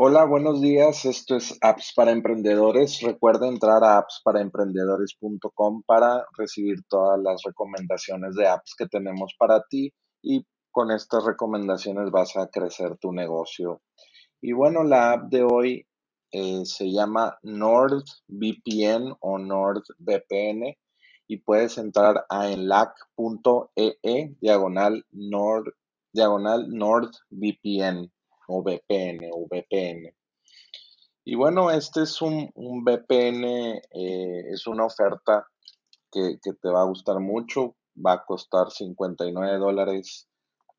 Hola, buenos días. Esto es Apps para Emprendedores. Recuerda entrar a appsparaemprendedores.com para recibir todas las recomendaciones de apps que tenemos para ti y con estas recomendaciones vas a crecer tu negocio. Y bueno, la app de hoy eh, se llama NordVPN o NordVPN y puedes entrar a enlac.ee diagonal Nord diagonal NordVPN o VPN o VPN. Y bueno, este es un, VPN, eh, es una oferta que, te va a gustar mucho, va a costar 59 dólares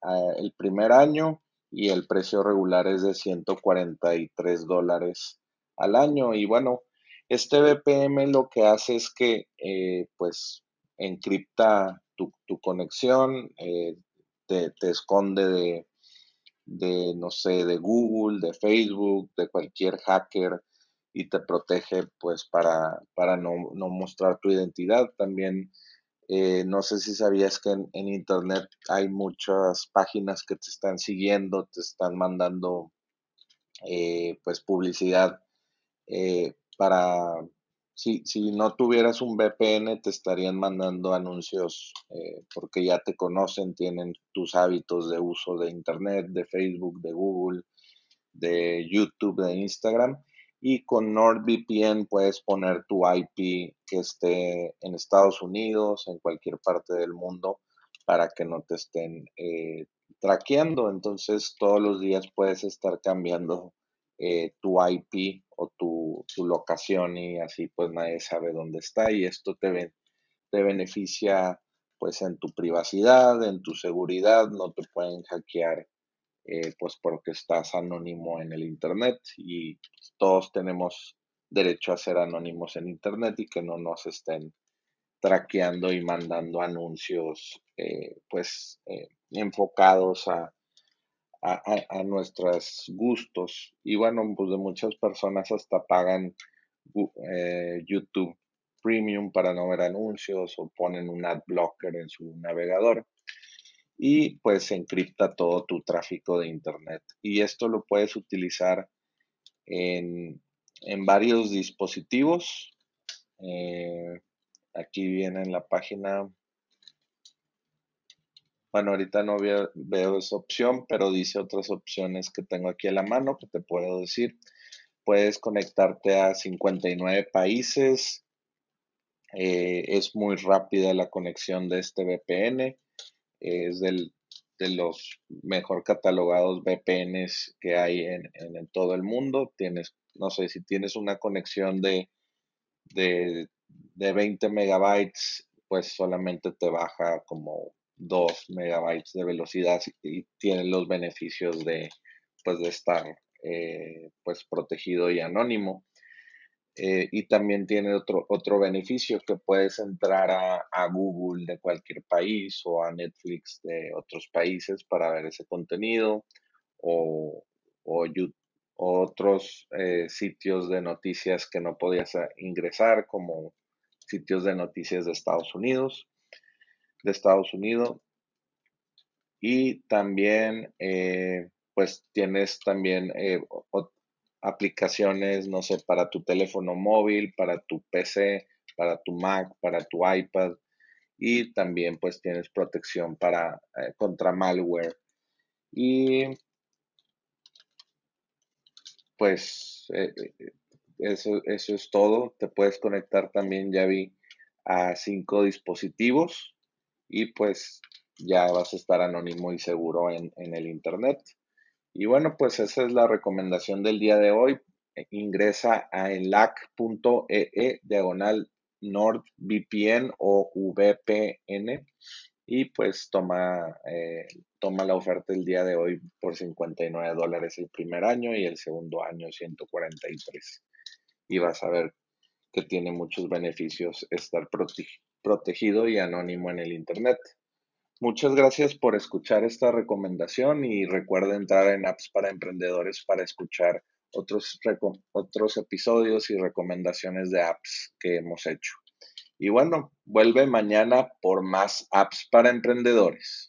eh, el primer año y el precio regular es de 143 dólares al año. Y bueno, este VPN lo que hace es que eh, pues encripta tu, conexión, te, te, esconde de, de, no sé, de Google, de Facebook, de cualquier hacker y te protege pues para, para no, mostrar tu identidad. También eh, no sé si sabías que en, Internet hay muchas páginas que te están siguiendo, te están mandando eh, pues publicidad eh, para si, si no tuvieras un VPN, te estarían mandando anuncios eh, porque ya te conocen, tienen tus hábitos de uso de Internet, de Facebook, de Google, de YouTube, de Instagram. Y con NordVPN puedes poner tu IP que esté en Estados Unidos, en cualquier parte del mundo, para que no te estén eh, traqueando. Entonces todos los días puedes estar cambiando eh, tu IP o tu, locación y así pues nadie sabe dónde está y esto te, te beneficia pues en tu privacidad, en tu seguridad, no te pueden hackear eh, pues porque estás anónimo en el internet y todos tenemos derecho a ser anónimos en internet y que no nos estén traqueando y mandando anuncios eh, pues enfocados a, a, nuestros gustos. Y bueno, pues de muchas personas hasta pagan eh, YouTube Premium para no ver anuncios o ponen un ad blocker en su navegador y pues encripta todo tu tráfico de internet. Y esto lo puedes utilizar en, varios dispositivos. Eh, aquí viene en la página bueno, ahorita no veo, esa opción, pero dice otras opciones que tengo aquí a la mano que te puedo decir. Puedes conectarte a 59 países. Eh, es muy rápida la conexión de este VPN. es del, de los mejor catalogados VPNs que hay en, todo el mundo. Tienes, no sé, si tienes una conexión de, de, de 20 megabytes, pues solamente te baja como 2 megabytes de velocidad y tiene los beneficios de, pues, de estar eh, pues, protegido y anónimo. Eh, y también tiene otro, otro beneficio que puedes entrar a, Google de cualquier país o a Netflix de otros países para ver ese contenido o, o, otros eh, sitios de noticias que no podías ingresar como sitios de noticias de Estados Unidos de Estados Unidos. Y también, eh, pues tienes también eh, aplicaciones, no sé, para tu teléfono móvil, para tu PC, para tu Mac, para tu iPad. Y también pues tienes protección para, eh, contra malware. Y pues eso, eso es todo. Te puedes conectar también, ya vi, a cinco dispositivos y pues ya vas a estar anónimo y seguro en, el Internet. Y bueno, pues esa es la recomendación del día de hoy. E, ingresa a enlac.ee e, diagonal NordVPN o VPN y pues toma, eh, toma la oferta el día de hoy por 59 dólares el primer año y el segundo año 143. Y vas a ver que tiene muchos beneficios estar protegido y anónimo en el Internet. Muchas gracias por escuchar esta recomendación y recuerda entrar en Apps para Emprendedores para escuchar otros, otros episodios y recomendaciones de apps que hemos hecho. Y bueno, vuelve mañana por más apps para emprendedores.